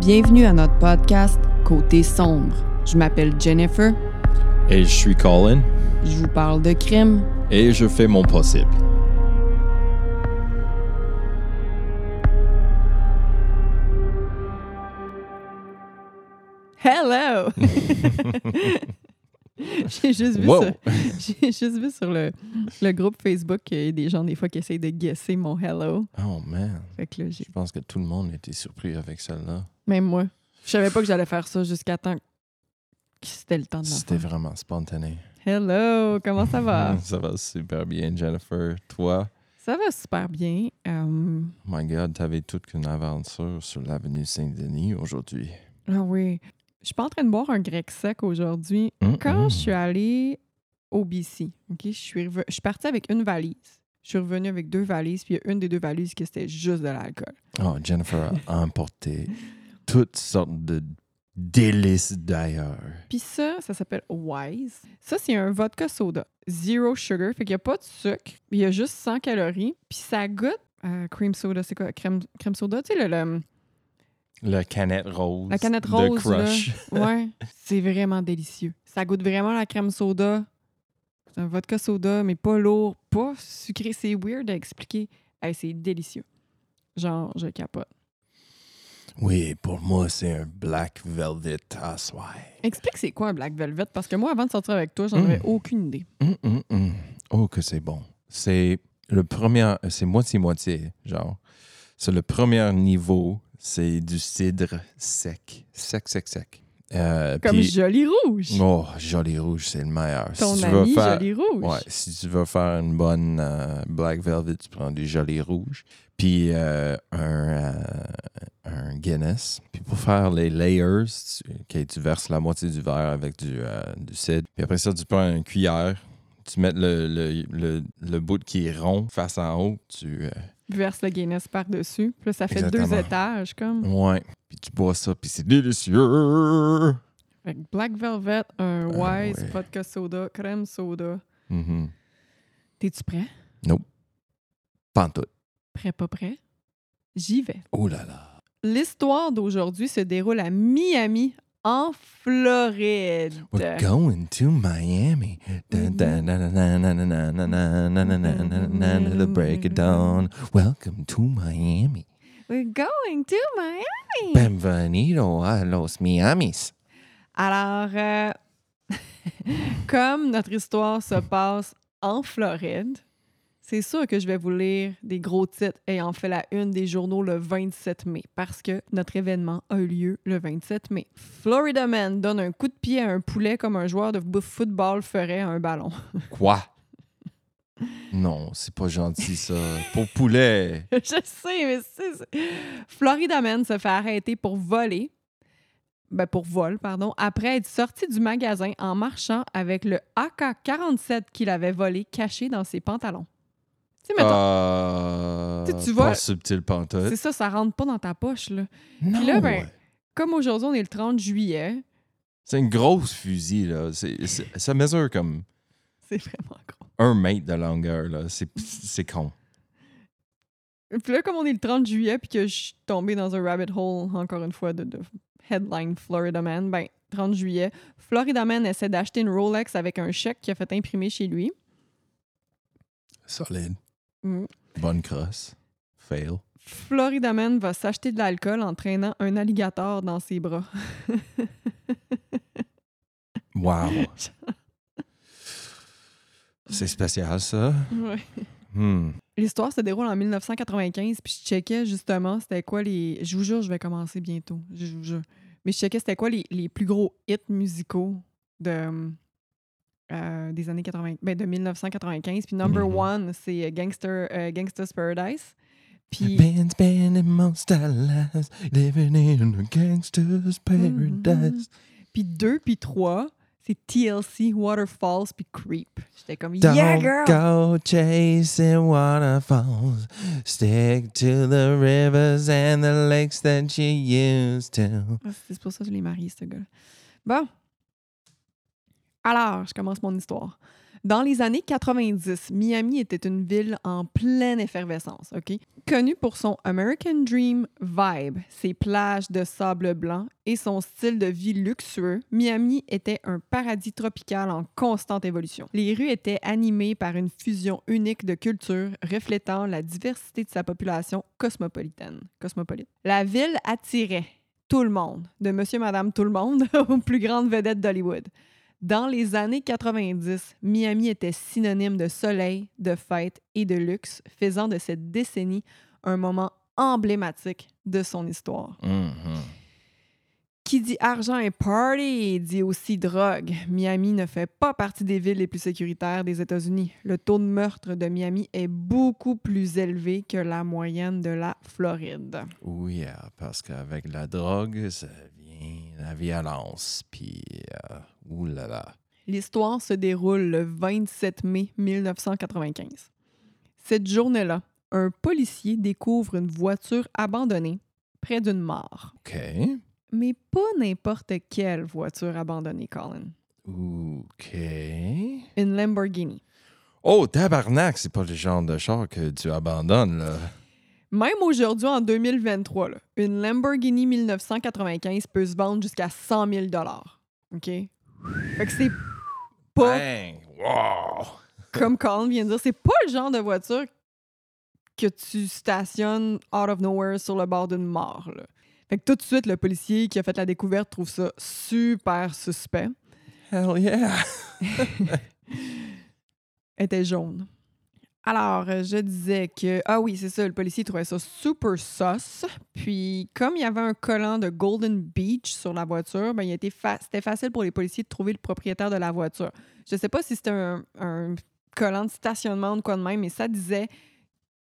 Bienvenue à notre podcast Côté sombre. Je m'appelle Jennifer. Et je suis Colin. Je vous parle de crime. Et je fais mon possible. Hello! J'ai juste vu Wow. juste vu sur le, le groupe Facebook qu'il y a des gens des fois qui essayent de guesser mon hello. Oh man. Fait que là, j'ai Je pense que tout le monde était surpris avec celle-là. Même moi, je savais pas que j'allais faire ça jusqu'à temps que c'était le temps de C'était vraiment spontané. Hello, comment ça va? Ça va super bien, Jennifer. Toi, Ça va super bien. Oh my God, t'avais toute qu'une aventure sur l'avenue Saint-Denis aujourd'hui. ah oui, je suis pas en train de boire un grec sec aujourd'hui. Quand je suis allée au BC, ok, je suis, reve- je suis partie avec une valise. Je suis revenue avec deux valises, puis il y a une des deux valises qui c'était juste de l'alcool. Oh, Jennifer a emporté toutes sortes de délices d'ailleurs. Puis ça, ça s'appelle Wise. Ça, c'est un vodka soda. Zero sugar. Fait qu'il n'y a pas de sucre. Il y a juste 100 calories. Puis ça goûte euh, cream soda. C'est quoi? Crème, crème soda? Tu sais, le, le- La canette rose. la canette de rose. là. Crush. Ouais. c'est vraiment délicieux. Ça goûte vraiment la crème soda. C'est un vodka soda, mais pas lourd, pas sucré. C'est weird à expliquer. Hey, c'est délicieux. Genre, je capote. Oui, pour moi, c'est un Black Velvet à soir. Explique c'est quoi un Black Velvet, parce que moi, avant de sortir avec toi, j'en avais Mm. aucune idée. Hum, hum. Oh, que c'est bon. C'est le premier, c'est moitié-moitié, genre. C'est le premier niveau, c'est du cidre sec. Sec, sec, sec. Euh, Comme Joli Rouge. Oh, Jolly Rouge, c'est le meilleur. Ton si tu veux ami faire, Joli Rouge. Ouais, si tu veux faire une bonne euh, Black Velvet, tu prends du Jolly Rouge. Puis euh, un, un Guinness. Puis pour faire les layers, tu, verses la moitié du verre avec du, du cidre. Puis après ça, tu prends une cuillère. Tu mets le, le, le, le bout qui est rond face en haut. Tu, euh, verse le Guinness par-dessus. Puis là, ça fait deux étages, comme. ouais puis tu bois ça, puis c'est délicieux. Fait Black Velvet, un euh, Wise, ouais. vodka soda, crème soda. Mm -hmm. T'es-tu prêt? Non. Pas en tout. Prêt, pas prêt? J'y vais. Oh là là. L'histoire d'aujourd'hui se déroule à Miami, en Floride. We're going to Miami. The Break it down. Welcome to Miami. We're going to Miami. Bienvenido a los Miamis. Alors, euh, comme notre histoire se passe en Floride, c'est sûr que je vais vous lire des gros titres ayant fait la une des journaux le 27 mai, parce que notre événement a eu lieu le 27 mai. Florida Man donne un coup de pied à un poulet comme un joueur de football ferait à un ballon. Quoi? Non, c'est pas gentil ça. Pour poulet. je sais, mais c'est... c'est- Florida Man se fait arrêter pour voler, ben pour vol, pardon, après être sorti du magasin en marchant avec le AK-47 qu'il avait volé caché dans ses pantalons. Tu sais, mettons, Euh, Tu tu pas vois- subtil pantoute. c'est ça, ça rentre pas dans ta poche, là. Non. là, ben- Comme aujourd'hui, on est le 30 juillet, C'est une grosse fusil, là. Ça mesure comme c'est vraiment gros. Un mètre de longueur, là. C'est c'est con. Puis là, comme on est le 30 juillet, puis que je suis tombée dans un rabbit hole, encore une fois, de, de headline Florida Man, ben, 30 juillet, Florida Man essaie d'acheter une Rolex avec un chèque qu'il a fait imprimer chez lui. Solide. Mm. Bonne crosse. Fail. Florida Man va s'acheter de l'alcool en traînant un alligator dans ses bras. Wow. C'est spécial, ça. Ouais. Hmm. L'histoire se déroule en 1995, puis je checkais justement c'était quoi les. Je vous jure, je vais commencer bientôt. Je vous jure. Mais je checkais c'était quoi les, les plus gros hits musicaux de, euh, des années 80, ben de 1995. Puis number Mhm. one, c'est Gangster, euh, Gangsta's Paradise. Puis. Been spending most our lives living in a gangster's paradise. Puis deux, puis trois, c'est TLC, Waterfalls, puis Creep. J'étais comme, Don't yeah, girl! go chasing waterfalls. Stick to the rivers and the lakes that you used to. Ah, c'est pour ça que je l'ai marié, ce gars Bon. Alors, je commence mon histoire. Dans les années 90, Miami était une ville en pleine effervescence, OK? Connue pour son American Dream vibe, ses plages de sable blanc et son style de vie luxueux, Miami était un paradis tropical en constante évolution. Les rues étaient animées par une fusion unique de cultures reflétant la diversité de sa population cosmopolitaine. Cosmopolite. La ville attirait tout le monde, de monsieur, madame, tout le monde, aux plus grandes vedettes d'Hollywood. Dans les années 90, Miami était synonyme de soleil, de fête et de luxe, faisant de cette décennie un moment emblématique de son histoire. Mhm. Qui dit argent et party dit aussi drogue. Miami ne fait pas partie des villes les plus sécuritaires des États-Unis. Le taux de meurtre de Miami est beaucoup plus élevé que la moyenne de la Floride. Oui, euh, parce qu'avec la drogue, ça vient la violence. Puis, euh, oulala. L'histoire se déroule le 27 mai 1995. Cette journée-là, un policier découvre une voiture abandonnée près d'une mare. OK. Mais pas n'importe quelle voiture abandonnée, Colin. OK. Une Lamborghini. Oh, tabarnak, c'est pas le genre de char que tu abandonnes, là. Même aujourd'hui, en 2023, là, une Lamborghini 1995 peut se vendre jusqu'à 100 000 OK? Fait que c'est pas, Bang! Wow! comme Colin vient de dire, c'est pas le genre de voiture que tu stationnes out of nowhere sur le bord d'une mare. Là. Fait que tout de suite, le policier qui a fait la découverte trouve ça super suspect. Hell yeah! Elle était jaune. Alors, euh, je disais que. Ah oui, c'est ça, le policier trouvait ça super sus. Puis, comme il y avait un collant de Golden Beach sur la voiture, ben, il était fa- c'était facile pour les policiers de trouver le propriétaire de la voiture. Je sais pas si c'était un, un collant de stationnement ou quoi de même, mais ça disait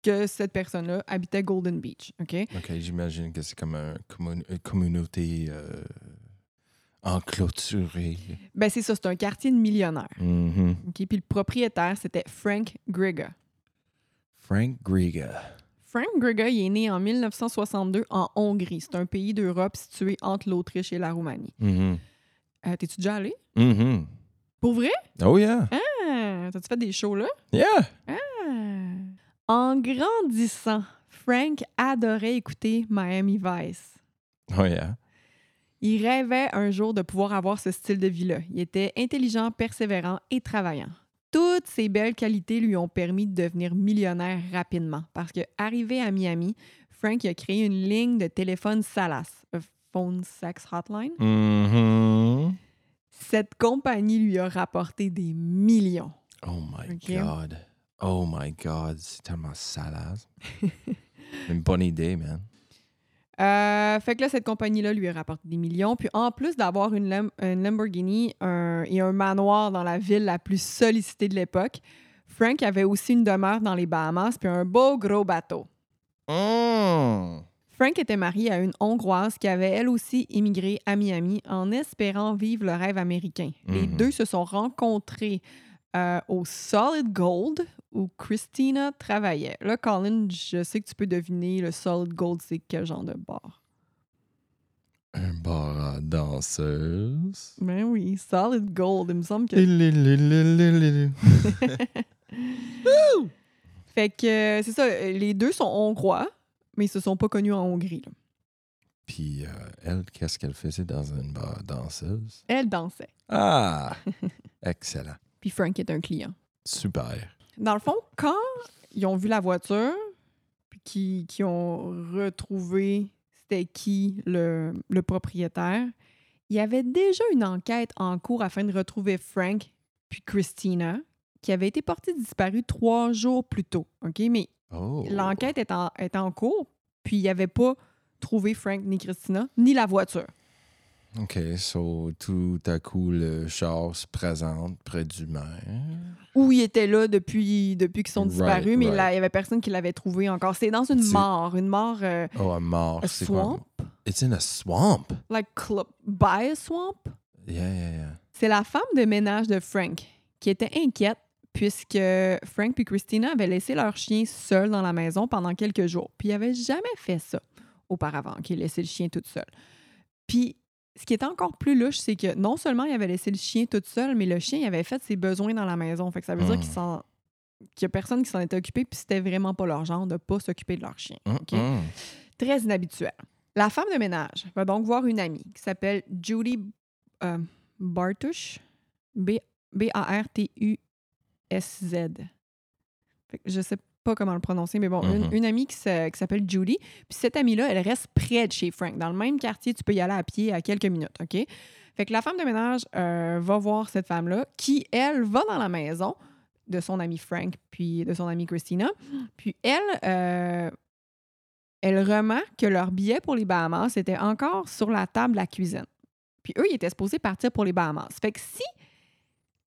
que cette personne-là habitait Golden Beach. OK? OK, j'imagine que c'est comme un une communauté euh, enclôturée. Ben, c'est ça, c'est un quartier de millionnaires. OK? Puis, le propriétaire, c'était Frank Griga. Frank Griga. Frank Griga il est né en 1962 en Hongrie. C'est un pays d'Europe situé entre l'Autriche et la Roumanie. Mhm. Euh, T'es-tu déjà allé? Mhm. Pour vrai? Oh yeah! Ah, T'as-tu fait des shows là? Yeah! Ah. En grandissant, Frank adorait écouter Miami Vice. Oh yeah! Il rêvait un jour de pouvoir avoir ce style de vie-là. Il était intelligent, persévérant et travaillant. Toutes ces belles qualités lui ont permis de devenir millionnaire rapidement parce que, arrivé à Miami, Frank a créé une ligne de téléphone Salas, a phone sex hotline. Mhm. Cette compagnie lui a rapporté des millions. Oh my. God. Oh my God. C'est tellement salade. Une bonne idée, man. Euh, fait que là, cette compagnie-là lui a rapporté des millions. Puis en plus d'avoir une, Lam- une Lamborghini un- et un manoir dans la ville la plus sollicitée de l'époque, Frank avait aussi une demeure dans les Bahamas puis un beau gros bateau. Mm. Frank était marié à une Hongroise qui avait elle aussi immigré à Miami en espérant vivre le rêve américain. Les Mhm. deux se sont rencontrés euh, au Solid Gold où Christina travaillait. Là, Colin, je sais que tu peux deviner le Solid Gold, c'est quel genre de bar? Un bar à danseuse. Ben oui, Solid Gold, il me semble que... Fait que euh, c'est ça, euh, les deux sont hongrois, mais ils se sont pas connus en Hongrie. là. Puis euh, elle, qu'est-ce qu'elle faisait dans une bar à danseuse? Elle dansait, Ah! Excellent. Puis Frank est un client. Super. Dans le fond, quand ils ont vu la voiture, puis qu'ils qu'ils ont retrouvé c'était qui le, le propriétaire, il y avait déjà une enquête en cours afin de retrouver Frank puis Christina, qui avait été portée disparue trois jours plus tôt. OK? Mais Oh. l'enquête est en, est en cours, puis il n'y avait pas trouvé Frank ni Christina, ni la voiture. OK, so tout à coup, le char se présente près du maire. Où il était là depuis, depuis qu'ils sont Right, disparus, mais right. il n'y avait personne qui l'avait trouvé encore. C'est dans une mare, une mare euh, Oh, un mort. C'est quoi? swamp? It's in a swamp. like by a swamp? Yeah, yeah, yeah. C'est la femme de ménage de Frank qui était inquiète puisque Frank et Christina avaient laissé leur chien seul dans la maison pendant quelques jours. Puis ils n'avaient jamais fait ça auparavant, qu'ils laissaient le chien tout seul. Puis ce qui est encore plus louche, c'est que non seulement il avait laissé le chien tout seul, mais le chien il avait fait ses besoins dans la maison. Fait que ça veut dire Mm. qu'il s'en- qu'il y a personne qui s'en était occupé, puis c'était vraiment pas leur genre de pas s'occuper de leur chien. OK? hum. Très inhabituel. La femme de ménage va donc voir une amie qui s'appelle Judy euh, Bartush. B-A-R-T-U-S-Z. Je sais pas comment le prononcer, mais bon, une- Mhm. une, amie qui s'a- qui s'appelle Judy. Puis cette amie-là, elle reste près de chez Frank. Dans le même quartier, tu peux y aller à pied à quelques minutes, OK? Fait que la femme de ménage euh, va voir cette femme-là, qui, elle, va dans la maison de son ami Frank, puis de son amie Christina. Puis elle, euh, elle remarque que leur billet pour les Bahamas était encore sur la table de la cuisine. Puis eux, ils étaient supposés partir pour les Bahamas. Fait que si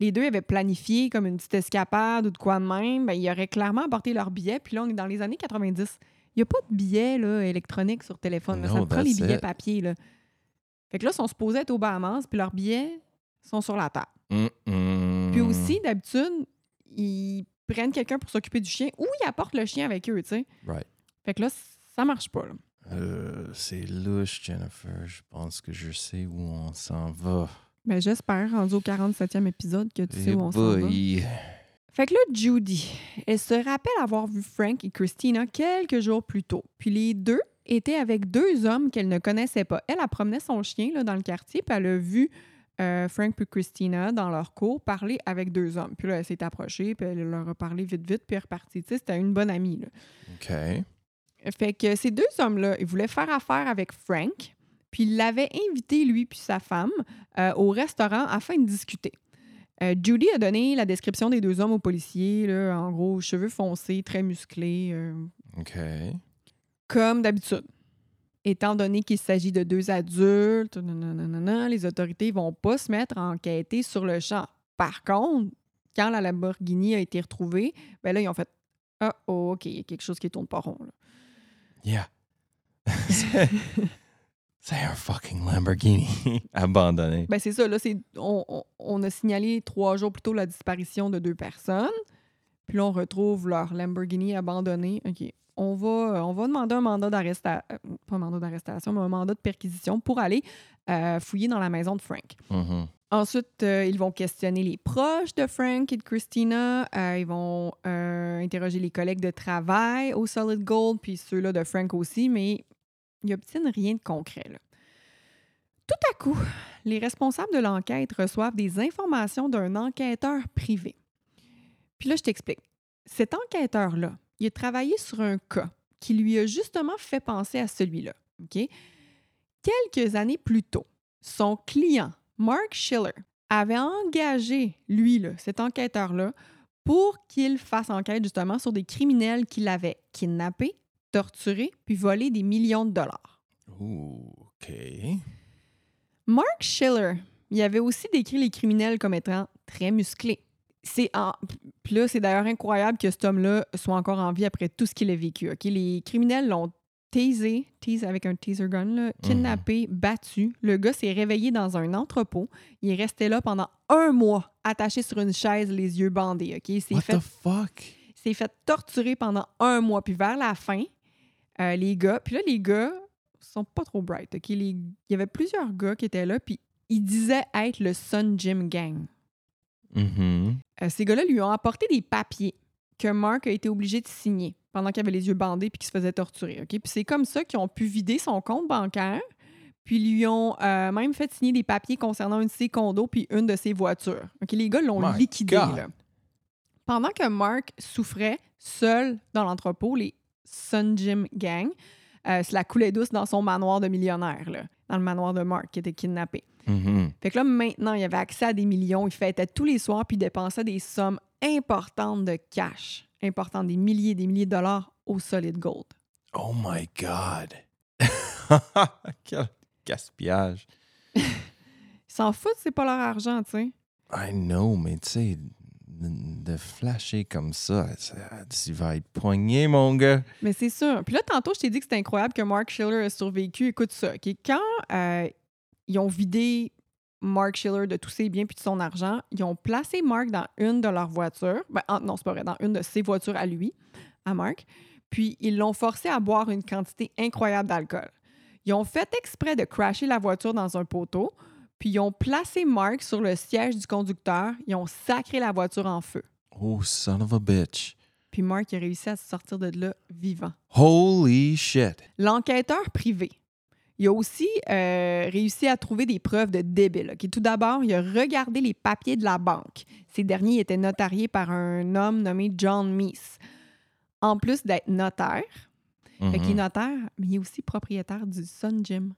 les deux avaient planifié comme une petite escapade ou de quoi de même, ben, ils auraient clairement apporté leur billet. Puis là, on est dans les années 90. Il n'y a pas de billets là, électroniques sur téléphone. là. Ça te prend les that's billets papier. Là. Fait que là, ils sont supposés être aux Bahamas, puis leurs billets sont sur la table. Puis aussi, d'habitude, ils prennent quelqu'un pour s'occuper du chien ou ils apportent le chien avec eux, tu sais. Right. Fait que là, ça marche pas. Euh, c'est louche, Jennifer. Je pense que je sais où on s'en va. Ben, j'espère, rendu au 47e épisode, que tu sais Eh où on s'en va. boy. Fait que là, Judy, elle se rappelle avoir vu Frank et Christina quelques jours plus tôt. Puis les deux étaient avec deux hommes qu'elle ne connaissait pas. Elle, elle promenait son chien là, dans le quartier, puis elle a vu euh, Frank et Christina dans leur cours parler avec deux hommes. Puis là, elle s'est approchée, puis elle leur a parlé vite, vite, puis elle est repartie. Tu sais, c'était une bonne amie. Là. OK. Fait que ces deux hommes-là, ils voulaient faire affaire avec Frank, puis ils l'avaient invité, lui puis sa femme, euh, au restaurant afin de discuter. Euh, Judy a donné la description des deux hommes aux policiers, là, en gros, cheveux foncés, très musclés, euh, OK. comme d'habitude. Étant donné qu'il s'agit de deux adultes, nanana, les autorités vont pas se mettre à enquêter sur le champ. Par contre, quand la Lamborghini a été retrouvée, ben là, ils ont fait Ah, oh, OK, il y a quelque chose qui tourne pas rond. là. Yeah. c'est un fucking Lamborghini abandonné. Ben c'est ça, là, c'est, on, on- on a signalé trois jours plus tôt la disparition de deux personnes. Puis là, on retrouve leur Lamborghini abandonné. OK. On va, euh, on va demander un mandat d'arrestation, pas un mandat d'arrestation, mais un mandat de perquisition pour aller euh, fouiller dans la maison de Frank. Mhm. Ensuite, euh, ils vont questionner les proches de Frank et de Christina. Euh, ils vont euh, interroger les collègues de travail au Solid Gold, puis ceux-là de Frank aussi, mais ils n'obtiennent rien de concret. Tout à coup, les responsables de l'enquête reçoivent des informations d'un enquêteur privé. Puis là, je t'explique. Cet enquêteur-là, il a travaillé sur un cas qui lui a justement fait penser à celui-là. Quelques années plus tôt, son client, Mark Schiller, avait engagé, lui, là, cet enquêteur-là, pour qu'il fasse enquête justement sur des criminels qui l'avaient kidnappé, torturé, puis volé des millions de dollars. Ooh, OK. Mark Schiller, il avait aussi décrit les criminels comme étant très musclés. C'est en... Puis là, c'est d'ailleurs incroyable que cet homme-là soit encore en vie après tout ce qu'il a vécu. ok? Les criminels l'ont tasé, tasé avec un taser gun, là, kidnappé, battu. Le gars s'est réveillé dans un entrepôt. Il est resté là pendant un mois, attaché sur une chaise, les yeux bandés. ok? Il What fait the fuck? s'est fait torturer pendant un mois. Puis vers la fin, euh, les gars, puis là, les gars sont pas trop bright. ok? Les- Il y avait plusieurs gars qui étaient là, puis ils disaient être le Sun Gym Gang. Mhm. Euh, ces gars-là lui ont apporté des papiers que Mark a été obligé de signer pendant qu'il avait les yeux bandés puis qu'il se faisait torturer. Puis c'est comme ça qu'ils ont pu vider son compte bancaire. Puis lui ont euh, même fait signer des papiers concernant une de ses condos puis une de ses voitures. ok? Les gars l'ont liquidé. Là. Pendant que Mark souffrait seul dans l'entrepôt, les Sun Gym Gang, euh, c'est la coulée douce dans son manoir de millionnaire, là, dans le manoir de Mark qui était kidnappé. Mhm. Fait que là, maintenant, il avait accès à des millions. Il fêtait tous les soirs puis il dépensait des sommes importantes de cash, importantes, des milliers, des milliers de dollars au solid gold. Oh my God. Quel gaspillage. Ils s'en foutent, c'est pas leur argent, tu sais. I know, mais tu sais, de flasher comme ça, tu vas être poigné, mon gars. Mais c'est sûr. Puis là, tantôt, je t'ai dit que c'était incroyable que Mark Schiller a survécu. Écoute ça. Quand euh, ils ont vidé Mark Schiller de tous ses biens puis de son argent, ils ont placé Mark dans une de leurs voitures. Ben, en- non, c'est pas vrai, dans une de ses voitures à lui, à Mark. Puis ils l'ont forcé à boire une quantité incroyable d'alcool. Ils ont fait exprès de crasher la voiture dans un poteau, puis ils ont placé Mark sur le siège du conducteur. Ils ont sacré la voiture en feu. Oh, son of a bitch. Puis Mark a réussi à se sortir de là vivant. Holy shit. L'enquêteur privé, il a aussi euh, réussi à trouver des preuves de débile. Tout d'abord, il a regardé les papiers de la banque. Ces derniers étaient notariés par un homme nommé John Meese. En plus d'être notaire, fait est Mhm. notaire, mais il est aussi propriétaire du Sun Gym.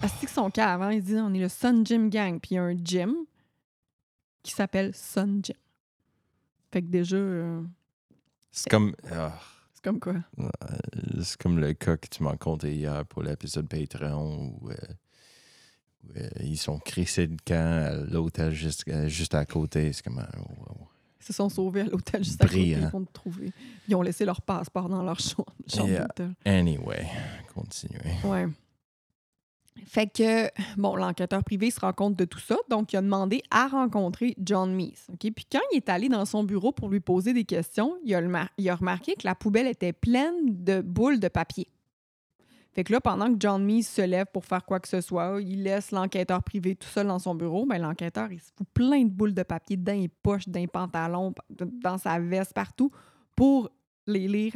Parce que son cas avant, il dit on est le Sun Gym Gang, puis il y a un gym qui s'appelle Sun Gym. Fait que déjà, euh, C'est comme. ah, c'est comme quoi? c'est comme le cas que tu m'as conté hier pour l'épisode Patreon où, euh, où, euh, ils sont crissés de camp à l'hôtel juste, euh, juste à côté. C'est comme. euh, wow. Ils se sont sauvés à l'hôtel juste à côté Brillant. pour te trouver. Ils ont laissé leur passeport dans leur chambre, chambre Yeah. d'hôtel. Anyway, continuez. Ouais. Fait que, bon, l'enquêteur privé se rend compte de tout ça, donc il a demandé à rencontrer John Meese. Puis quand il est allé dans son bureau pour lui poser des questions, il a, remarqué que la poubelle était pleine de boules de papier. Fait que là, pendant que John Meese se lève pour faire quoi que ce soit, il laisse l'enquêteur privé tout seul dans son bureau. Ben, l'enquêteur, il se fout plein de boules de papier dans les poches, dans les pantalons, dans sa veste, partout, pour les lire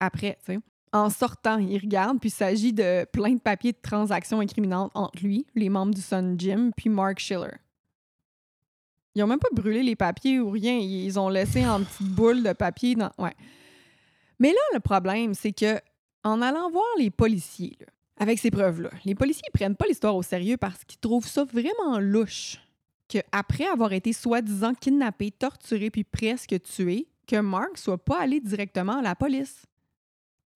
après, tu. En sortant, il regarde, puis il s'agit de plein de papiers de transactions incriminantes entre lui, les membres du Sun Gym, puis Mark Schiller. Ils ont même pas brûlé les papiers ou rien. Ils ont laissé en petites boules de papier. Dans... Ouais. Mais là, le problème, c'est que en allant voir les policiers, avec ces preuves-là, les policiers ils prennent pas l'histoire au sérieux parce qu'ils trouvent ça vraiment louche qu'après avoir été soi-disant kidnappé, torturé puis presque tué, que Mark soit pas allé directement à la police.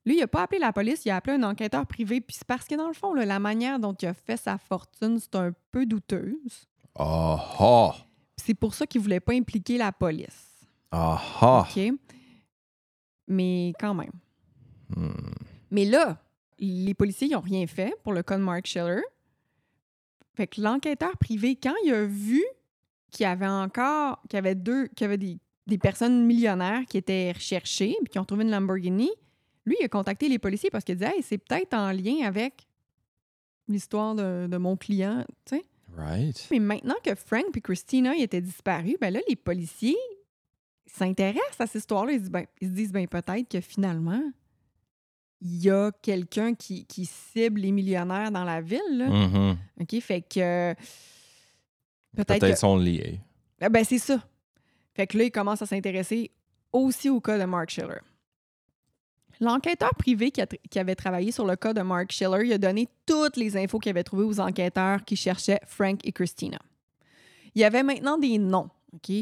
Lui, il a pas appelé la police, il a appelé un enquêteur privé. Puis c'est parce que, dans le fond, là, la manière dont il a fait sa fortune, c'est un peu douteuse. Ah ah! Puis C'est pour ça qu'il voulait pas impliquer la police. Ah ah! OK? Mais quand même. Hmm. Mais là, les policiers n'ont rien fait pour le cas de Mark Schiller. Fait que l'enquêteur privé, quand il a vu qu'il y avait encore, qu'il y avait deux, qu'il y avait des, des personnes millionnaires qui étaient recherchées puis qui ont trouvé une Lamborghini, lui, il a contacté les policiers parce qu'il dit Hey, c'est peut-être en lien avec l'histoire de, de mon client, tu sais. Right. Mais maintenant que Frank et Christina ils étaient disparus, ben là, les policiers s'intéressent à cette histoire-là. Ils, se disent, ben, ils se disent, ben, peut-être que finalement, il y a quelqu'un qui, qui cible les millionnaires dans la ville. là. Mhm. OK? Fait que. Peut-être que- sont liés. Ah, Ben, c'est ça. Fait que là, il commence à s'intéresser aussi au cas de Mark Schiller. L'enquêteur privé qui, a tr- qui avait travaillé sur le cas de Mark Schiller, il a donné toutes les infos qu'il avait trouvées aux enquêteurs qui cherchaient Frank et Christina. Il y avait maintenant des noms, OK?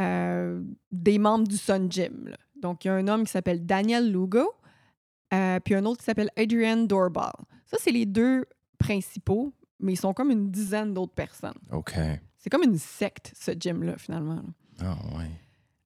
Euh, des membres du Sun Gym. là. Donc, il y a un homme qui s'appelle Daniel Lugo, euh, puis un autre qui s'appelle Adrian Doorbal. Ça, c'est les deux principaux, mais ils sont comme une dizaine d'autres personnes. OK. C'est comme une secte, ce gym-là, finalement. Ah ouais.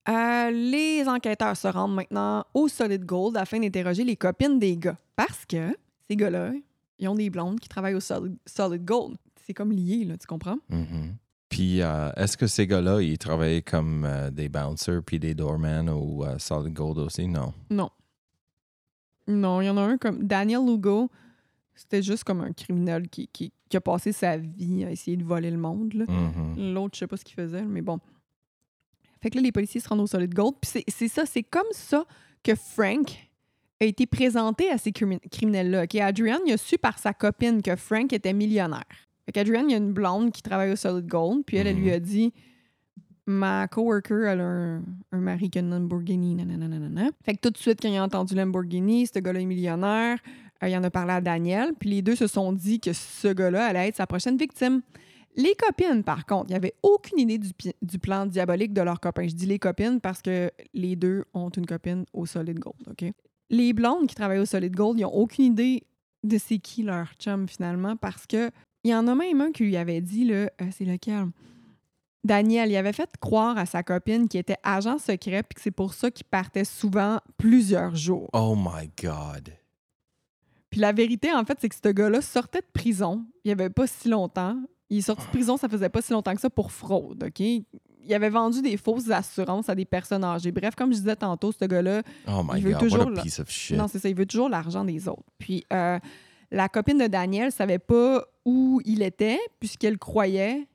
Euh, les enquêteurs se rendent maintenant au Solid Gold afin d'interroger les copines des gars. Parce que ces gars-là, ils ont des blondes qui travaillent au Solid, Solid Gold. C'est comme lié, là, tu comprends? Mhm. Puis, euh, est-ce que ces gars-là, ils travaillaient comme euh, des bouncers puis des doormen au Solid Gold aussi? Non. Non. Non, il y en a un comme Daniel Lugo. C'était juste comme un criminel qui, qui- qui a passé sa vie à essayer de voler le monde. Mhm. L'autre, je sais pas ce qu'il faisait, mais bon. Fait que là, les policiers se rendent au Solid Gold. Puis c'est- ça, c'est comme ça que Frank a été présenté à ces crimi- criminels-là. OK? Adrian, il a su par sa copine que Frank était millionnaire. Fait qu'Adrian, il y a une blonde qui travaille au Solid Gold. Puis elle, elle lui a dit Ma coworker, elle a un, un mari qui a une Lamborghini. nanana, nanana. Fait que tout de suite, quand il a entendu Lamborghini, ce gars-là est millionnaire. euh, il en a parlé à Daniel. Puis les deux se sont dit que ce gars-là allait être sa prochaine victime. Les copines, par contre, il n'y avait aucune idée du, plan diabolique de leurs copains. Je dis les copines parce que les deux ont une copine au Solid Gold, OK? Les blondes qui travaillent au Solid Gold, ils n'ont aucune idée de c'est qui leur chum, finalement, parce que il y en a même un qui lui avait dit, là, euh, c'est lequel? Daniel, il avait fait croire à sa copine qu'il était agent secret puis que c'est pour ça qu'il partait souvent plusieurs jours. Oh my God. Puis la vérité, en fait, c'est que ce gars-là sortait de prison il n'y avait pas si longtemps. Il est sorti de prison, ça faisait pas si longtemps que ça pour fraude, OK? Il avait vendu des fausses assurances à des personnes âgées. Bref, comme je disais tantôt, ce gars-là, Oh my Il veut God. toujours What le- a piece of shit. non, c'est ça, il veut toujours l'argent des autres. Puis euh, La copine de Daniel savait pas où il était puisqu'elle croyait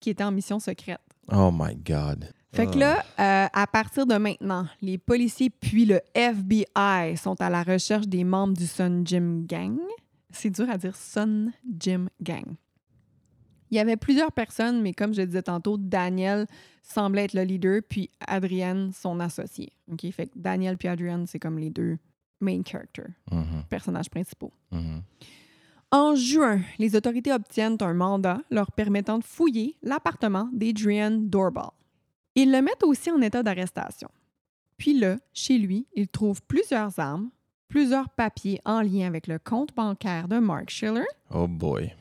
qu'il était en mission secrète. Oh my God. Fait que là, euh, à partir de maintenant, les policiers puis le FBI sont à la recherche des membres du Sun Gym Gang. C'est dur à dire Sun Gym Gang. Il y avait plusieurs personnes, mais comme je disais tantôt, Daniel semblait être le leader, puis Adrienne, son associé. OK? Fait que Daniel puis Adrienne, c'est comme les deux main characters, Mhm, personnages principaux. mhm. En juin, les autorités obtiennent un mandat leur permettant de fouiller l'appartement d'Adrian Doorbell. Ils le mettent aussi en état d'arrestation. Puis là, chez lui, ils trouvent plusieurs armes, plusieurs papiers en lien avec le compte bancaire de Mark Schiller Oh boy.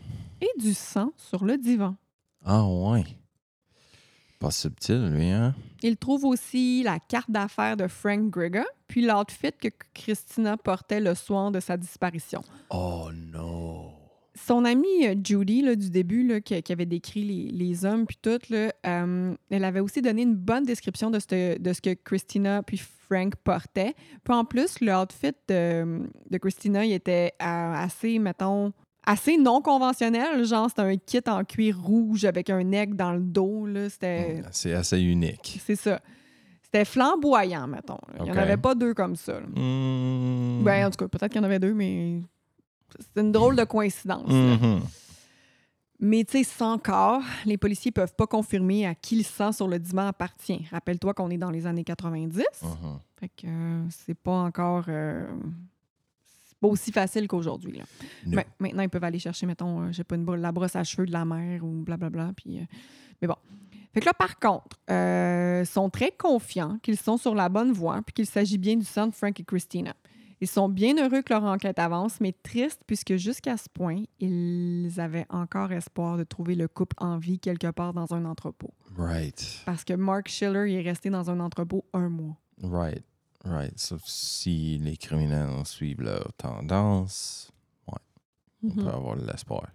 Et du sang sur le divan. Ah ouais. Pas subtil, lui, hein? Ils trouvent aussi la carte d'affaires de Frank Grigga, puis l'outfit que Christina portait le soir de sa disparition. Oh no. Son amie euh, Judy, là, du début, là, qui, qui avait décrit les, les hommes puis tout, là, euh, elle avait aussi donné une bonne description de ce, de ce que Christina puis Frank portaient. Puis en plus, le outfit de, de Christina, il était euh, assez, mettons, assez non conventionnel. Genre, c'était un kit en cuir rouge avec un aigle dans le dos. là. C'était... C'est assez unique. C'est ça. C'était flamboyant, mettons. là. Il n'y en avait pas deux comme ça. là. Mm. Ben, en tout cas, peut-être qu'il y en avait deux, mais c'est une drôle de coïncidence. Mhm. Mais tu sais, sans corps, les policiers peuvent pas confirmer à qui le sang sur le divan appartient. Rappelle-toi qu'on est dans les années 90. Mhm. Fait que euh, c'est pas encore. euh, pas aussi facile qu'aujourd'hui. Ben, maintenant, ils peuvent aller chercher, mettons, euh, je sais pas, une la brosse à cheveux de la mère ou blablabla. Puis, euh, mais bon. Fait que là, par contre, euh, sont très confiants qu'ils sont sur la bonne voie puis qu'il s'agit bien du sang de Frank et Christina. Ils sont bien heureux que leur enquête avance, mais tristes puisque jusqu'à ce point, ils avaient encore espoir de trouver le couple en vie quelque part dans un entrepôt. Right. Parce que Mark Schiller il est resté dans un entrepôt un mois. Right. Right. Sauf si les criminels suivent leur tendance, on Mhm. peut avoir de l'espoir.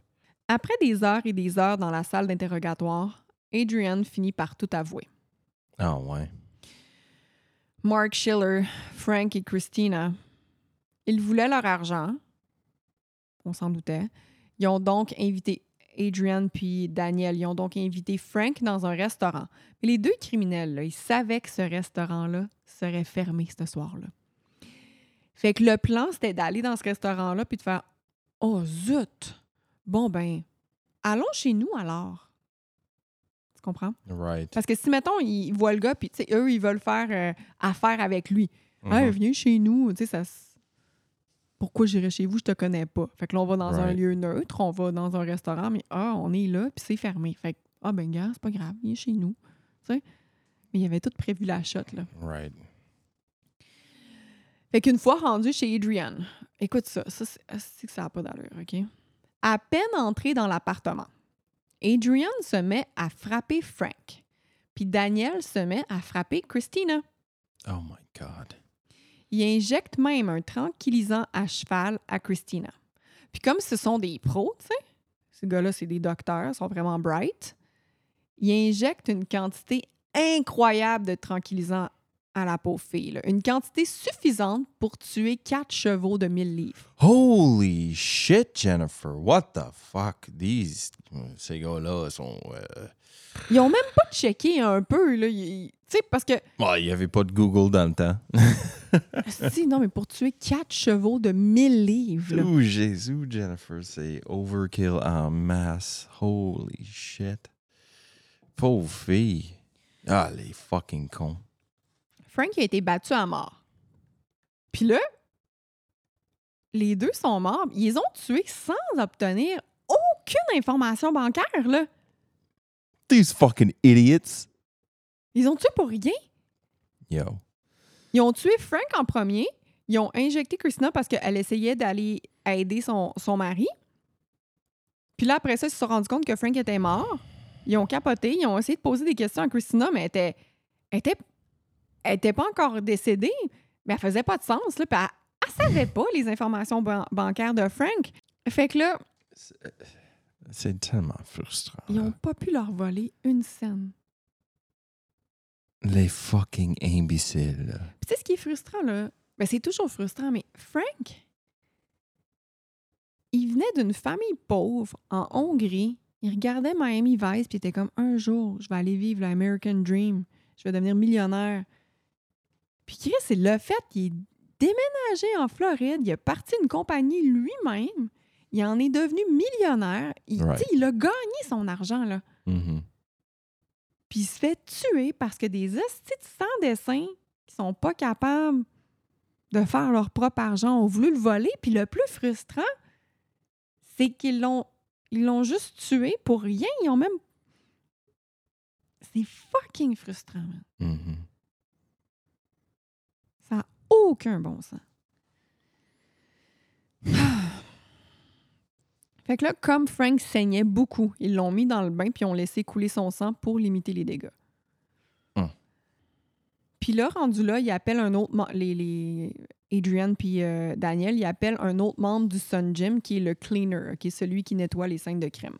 Après des heures et des heures dans la salle d'interrogatoire, Adrian finit par tout avouer. Ah ouais. Mark Schiller, Frank et Christina, ils voulaient leur argent. On s'en doutait. Ils ont donc invité Adrian puis Daniel. Ils ont donc invité Frank dans un restaurant. Mais les deux criminels, là, ils savaient que ce restaurant-là serait fermé ce soir-là. Fait que le plan, c'était d'aller dans ce restaurant-là puis de faire Oh zut! Bon, ben, allons chez nous alors. Tu comprends? Right. Parce que si, mettons, ils voient le gars, puis, tu sais, eux, ils veulent faire euh, affaire avec lui. Hey, viens chez nous. Tu sais, ça. Pourquoi j'irais chez vous? Je te connais pas. Fait que là, on va dans un lieu neutre, on va dans un restaurant, mais ah, on est là, puis c'est fermé. Fait que, ah, ben, gars, c'est pas grave, viens chez nous. Tu sais? Mais il avait tout prévu la shot, là. Right. Fait qu'une fois rendu chez Adrian, écoute ça, ça, c'est c'est que ça n'a pas d'allure, OK? À peine entré dans l'appartement, Adrian se met à frapper Frank. Puis Daniel se met à frapper Christina. Oh my God. Il injecte même un tranquillisant à cheval à Christina. Puis comme ce sont des pros, tu sais, ces gars-là, c'est des docteurs, ils sont vraiment bright, il injecte une quantité incroyable de tranquillisant à la pauvre fille. là. Une quantité suffisante pour tuer quatre chevaux de 1000 livres. Holy shit, Jennifer. What the fuck? These. Ces gars-là sont. euh, Ils ont même pas checké un peu, là. ils- Tu sais, parce que, Ouais, il n'y avait pas de Google dans le temps. si, non, mais pour tuer quatre chevaux de 1000 livres. Oh, Jésus, Jennifer, c'est overkill en masse. Holy shit. Pauvre fille. Ah, les fucking cons. Frank a été battu à mort. Puis là, les deux sont morts. Ils ont tués sans obtenir aucune information bancaire, là. These fucking idiots. Ils ont tué pour rien. Yo. Ils ont tué Frank en premier. Ils ont injecté Christina parce qu'elle essayait d'aller aider son, son mari. Puis là, après ça, ils se sont rendus compte que Frank était mort. Ils ont capoté. Ils ont essayé de poser des questions à Christina, mais elle était, elle était, elle était pas encore décédée. Mais elle faisait pas de sens. Là, puis elle, elle savait pas les informations ban- bancaires de Frank. Fait que là, C'est tellement frustrant. ils là. ont pas pu leur voler une scène. Les fucking imbéciles. Puis tu sais ce qui est frustrant, là? Ben, c'est toujours frustrant, mais Frank, il venait d'une famille pauvre en Hongrie. Il regardait Miami Vice, puis il était comme un jour, je vais aller vivre l'American Dream. Je vais devenir millionnaire. Puis Chris, c'est le fait qu'il est déménagé en Floride. Il a parti une compagnie lui-même. Il en est devenu millionnaire. Il, Right. a gagné son argent, là. Mhm. Puis il se fait tuer parce que des hosties sans dessin qui sont pas capables de faire leur propre argent ont voulu le voler. Puis le plus frustrant, c'est qu'ils l'ont ils l'ont juste tué pour rien. Ils ont même. C'est fucking frustrant, man. Mhm. Aucun bon sens. fait que là, comme Frank saignait beaucoup, ils l'ont mis dans le bain puis ont laissé couler son sang pour limiter les dégâts. Hum. Puis là, rendu là, il appelle un autre... Les, les Adrian puis euh, Daniel, il appelle un autre membre du Sun Gym qui est le cleaner, qui est celui qui nettoie les scènes de crime.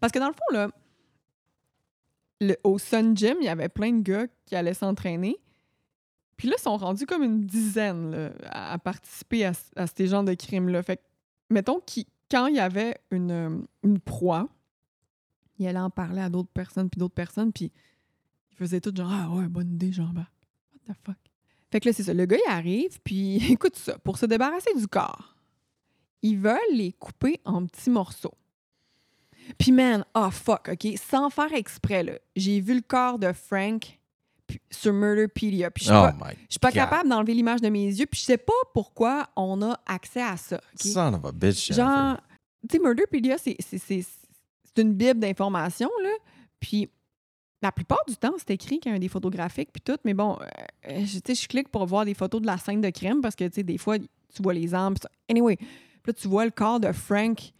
Parce que dans le fond, là, le- au Sun Gym, il y avait plein de gars qui allaient s'entraîner. Puis là, ils sont rendus comme une dizaine à, participer à, ces genres de crimes-là. Fait que, mettons, qui, quand il y avait une, euh, une proie, il allait en parler à d'autres personnes, puis d'autres personnes, puis il faisait tout genre « Ah ouais, bonne idée, Jean-Baptiste. What the fuck? » Fait que là, c'est ça. Le gars, il arrive, puis écoute ça. Pour se débarrasser du corps, ils veulent les couper en petits morceaux. Puis man, oh fuck, OK? Sans faire exprès, là, j'ai vu le corps de Frank sur Murderpedia. Puis je suis Oh pas, je suis pas capable d'enlever l'image de mes yeux, puis je sais pas pourquoi on a accès à ça. Son of a bitch. Genre, tu sais, Murderpedia, c'est une bible d'informations, là. Puis la plupart du temps, c'est écrit qu'il y a des photographiques, puis tout. Mais bon, euh, je- tu sais, je clique pour voir des photos de la scène de crime parce que, tu sais, des fois, tu vois les armes. puis ça. Anyway, puis là, tu vois le corps de Frank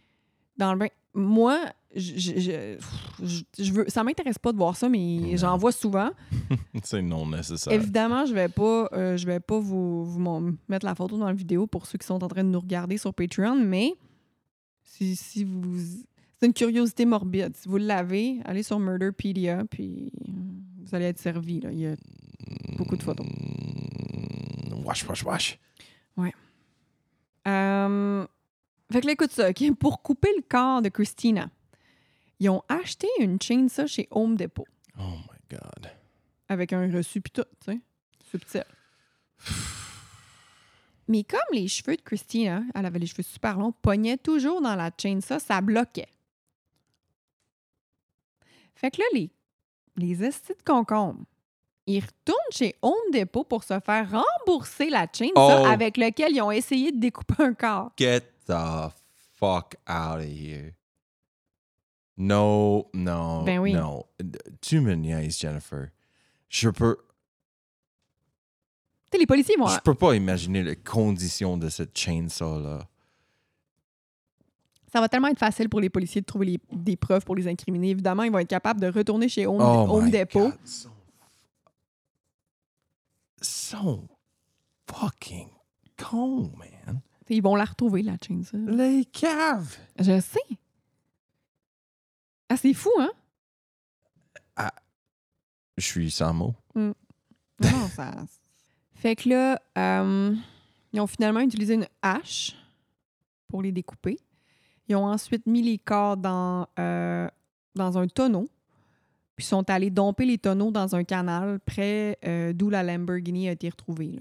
dans le bain. Moi, je, je, je- je- je veux, ça m'intéresse pas de voir ça, mais j'en vois souvent. C'est non nécessaire. Évidemment, je vais pas, euh, je vais pas vous, vous mettre la photo dans la vidéo pour ceux qui sont en train de nous regarder sur Patreon, mais si, si vous. C'est une curiosité morbide. Si vous l'avez, allez sur Murderpedia, puis euh, vous allez être servi. Là. Il y a beaucoup de photos. Mm, Wash, wash, wash. Euh, Fait que là, écoute ça, OK? Pour couper le corps de Christina, ils ont acheté une chainsaw chez Home Depot Oh my God. avec un reçu puis tout, tu sais. Subtil. Mais comme les cheveux de Christina, elle avait les cheveux super longs, pognaient toujours dans la chainsaw, ça bloquait. Fait que là, les, les estis de concombre, ils retournent chez Home Depot pour se faire rembourser la chainsaw Oh. avec lequel ils ont essayé de découper un corps. Get the fuck out of here. No, no, Ben oui. no. Tu me niaises, Jennifer. Je peux, sais, les policiers vont... je peux pas imaginer les conditions de cette chainsaw-là. Ça va tellement être facile pour les policiers de trouver les- des preuves pour les incriminer. Évidemment, ils vont être capables de retourner chez Home, Oh Home Depot. God. Fucking con, man. Ils vont la retrouver, la chainsaw. Les caves. Je sais. Ah, c'est fou, hein? Je suis sans mots. Non, non, ça... Fait que là, euh, ils ont finalement utilisé une hache pour les découper. Ils ont ensuite mis les corps dans, euh, dans un tonneau, puis sont allés domper les tonneaux dans un canal près euh, d'où la Lamborghini a été retrouvée.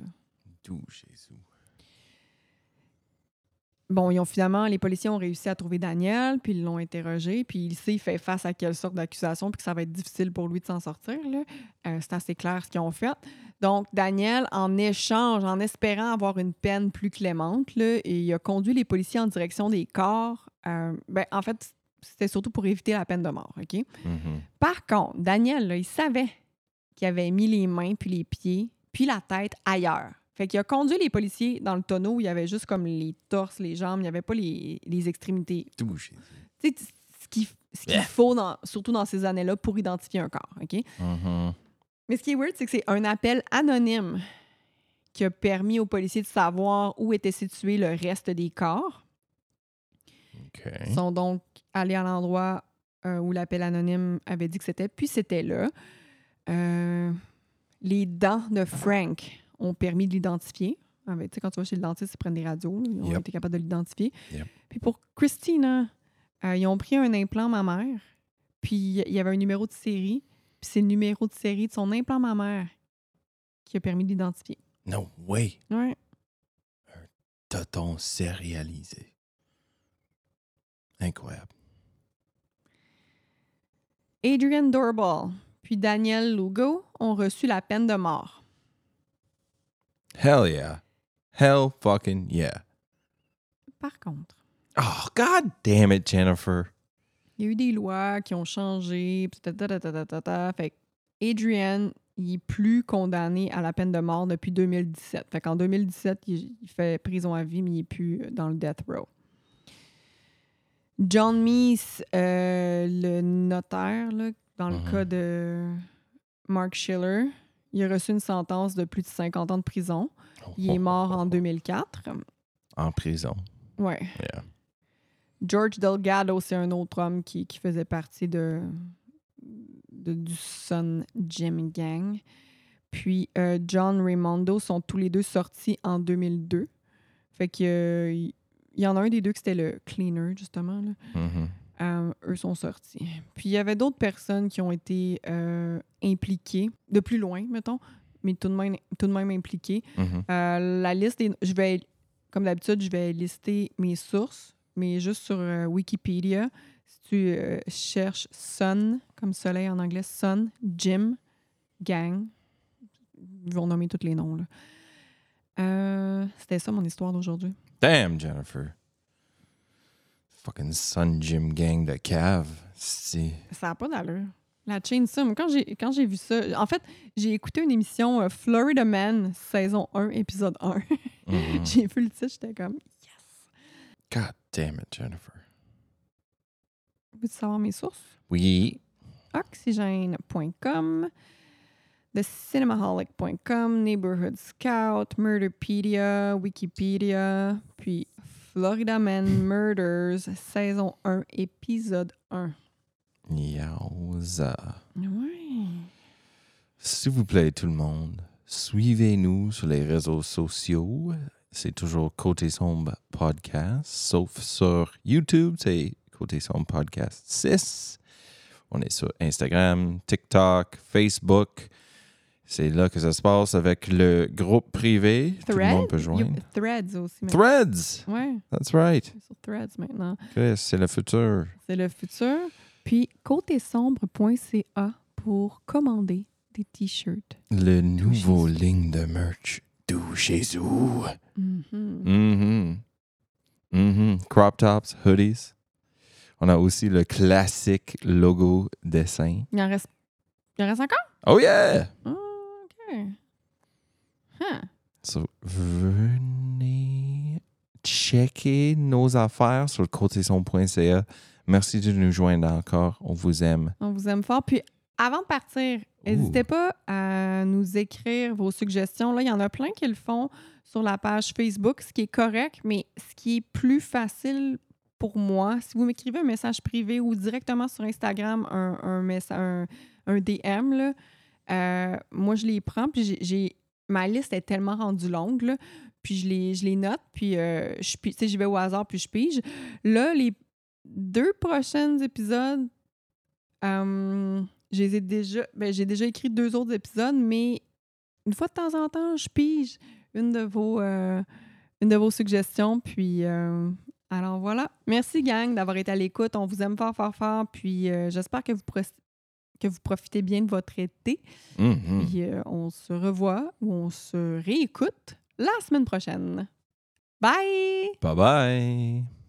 D'où Jésus? Bon, ils ont finalement, les policiers ont réussi à trouver Daniel, puis ils l'ont interrogé, puis il sait, il fait face à quelle sorte d'accusation, puis que ça va être difficile pour lui de s'en sortir. là. Euh, c'est assez clair ce qu'ils ont fait. Donc, Daniel, en échange, en espérant avoir une peine plus clémente, là, et il a conduit les policiers en direction des corps. euh, ben, en fait, c'était surtout pour éviter la peine de mort. OK? Mhm. Par contre, Daniel, là, il savait qu'il avait mis les mains puis les pieds puis la tête ailleurs. Fait qu'il a conduit les policiers dans le tonneau où il y avait juste comme les torses, les jambes, il n'y avait pas les, les extrémités. D'où Jésus. Tu sais, ce qu'il ce qu'il faut, dans- surtout dans ces années-là, pour identifier un corps. OK? Mhm. Mais ce qui est weird, c'est que c'est un appel anonyme qui a permis aux policiers de savoir où était situé le reste des corps. OK. Ils sont donc allés à l'endroit euh, où l'appel anonyme avait dit que c'était, puis c'était là. Euh, les dents de Frank ont permis de l'identifier Avec, tu sais, quand tu vas chez le dentiste, ils prennent des radios. là, ils ont Yep. été capables de l'identifier. Yep. Puis pour Christina, euh, ils ont pris un implant mammaire, puis il y avait un numéro de série, puis c'est le numéro de série de son implant mammaire qui a permis d'identifier. No way. Ouais. Toton sérialisé. Incroyable. Adrian Doorball puis Daniel Lugo ont reçu la peine de mort. Hell yeah. Hell fucking yeah. Par contre, Oh, god damn it, Jennifer. il y a eu des lois qui ont changé. ta, ta, ta. Fait Adrian, il est plus condamné à la peine de mort depuis 2017. Fait qu'en 2017, il, il fait prison à vie, mais il n'est plus dans le death row. John Meese, euh, le notaire, là, dans le Mhm. cas de Mark Schiller, il a reçu une sentence de plus de 50 ans de prison. Il est mort en 2004. En prison. Ouais. Yeah. George Delgado, c'est un autre homme qui, qui faisait partie de, de- du Sun Gym Gang. Puis euh, John Raimondo sont tous les deux sortis en 2002. Fait que euh, il y en a un des deux qui c'était le cleaner, justement. là. Mhm. Euh, eux sont sortis. Puis il y avait d'autres personnes qui ont été euh, impliquées, de plus loin, mettons, mais tout de même, tout de même impliquées. Mhm. Euh, la liste. Je vais, comme d'habitude, je vais lister mes sources, mais juste sur Wikipédia. Si tu cherches Sun, comme soleil en anglais, Sun, Gym, Gang, ils vont nommer tous les noms. C'était ça mon histoire d'aujourd'hui. Damn, Jennifer. Fucking Sun Gym Gang de cave. C'est. Ça n'a pas d'allure. La chain ça, moi, quand j'ai quand j'ai vu ça, en fait, j'ai écouté une émission euh, Florida Man, saison 1, épisode 1. Mhm. j'ai vu le titre, j'étais comme yes. God damn it, Jennifer. Veux-tu savoir mes sources? Oui. oxygène.com, thecinemaholic.com, Neighborhood Scout, Murderpedia, Wikipedia, puis Florida Man Murders, saison 1, épisode 1. Yowza. Ouais. S'il vous plaît, tout le monde, suivez-nous sur les réseaux sociaux. C'est toujours Côté Sombre Podcast, sauf sur YouTube, c'est Côté Sombre Podcast 6. On est sur Instagram, TikTok, Facebook. C'est là que ça se passe avec le groupe privé. Tout le monde peut joindre. Threads aussi. maintenant. Threads! Ouais, That's right. c'est sur Threads maintenant. Chris, c'est le futur. C'est le futur. Puis côtesombre.ca pour commander des t-shirts. Le nouveau ligne de merch d'où chez vous. Mhm. Mhm. Mhm. Crop tops, hoodies. On a aussi le classique logo dessin. Il en reste, il en reste encore? Oh yeah! Ah. Huh. So, venez checker nos affaires sur le côté-son.ca. Merci de nous joindre encore. On vous aime. On vous aime fort. Puis avant de partir, n'hésitez pas à nous écrire vos suggestions. Là, il y en a plein qui le font sur la page Facebook, ce qui est correct, mais ce qui est plus facile pour moi, si vous m'écrivez un message privé ou directement sur Instagram, un, un, un DM, là, euh, moi, je les prends, puis j'ai- j'ai... Ma liste est tellement rendue longue, puis je les, je les note, puis euh, je, j'y vais au hasard, puis je pige. Là, les deux prochains épisodes, euh, je les ai déjà, ben, j'ai déjà écrit deux autres épisodes, mais une fois de temps en temps, je pige une de vos, euh, une de vos suggestions. Puis, euh, alors voilà. Merci, gang, d'avoir été à l'écoute. On vous aime fort, fort, fort. Puis, j'espère que vous, que vous profitez bien de votre été. Mhm. Puis, euh, on se revoit ou on se réécoute la semaine prochaine. Bye! Bye bye!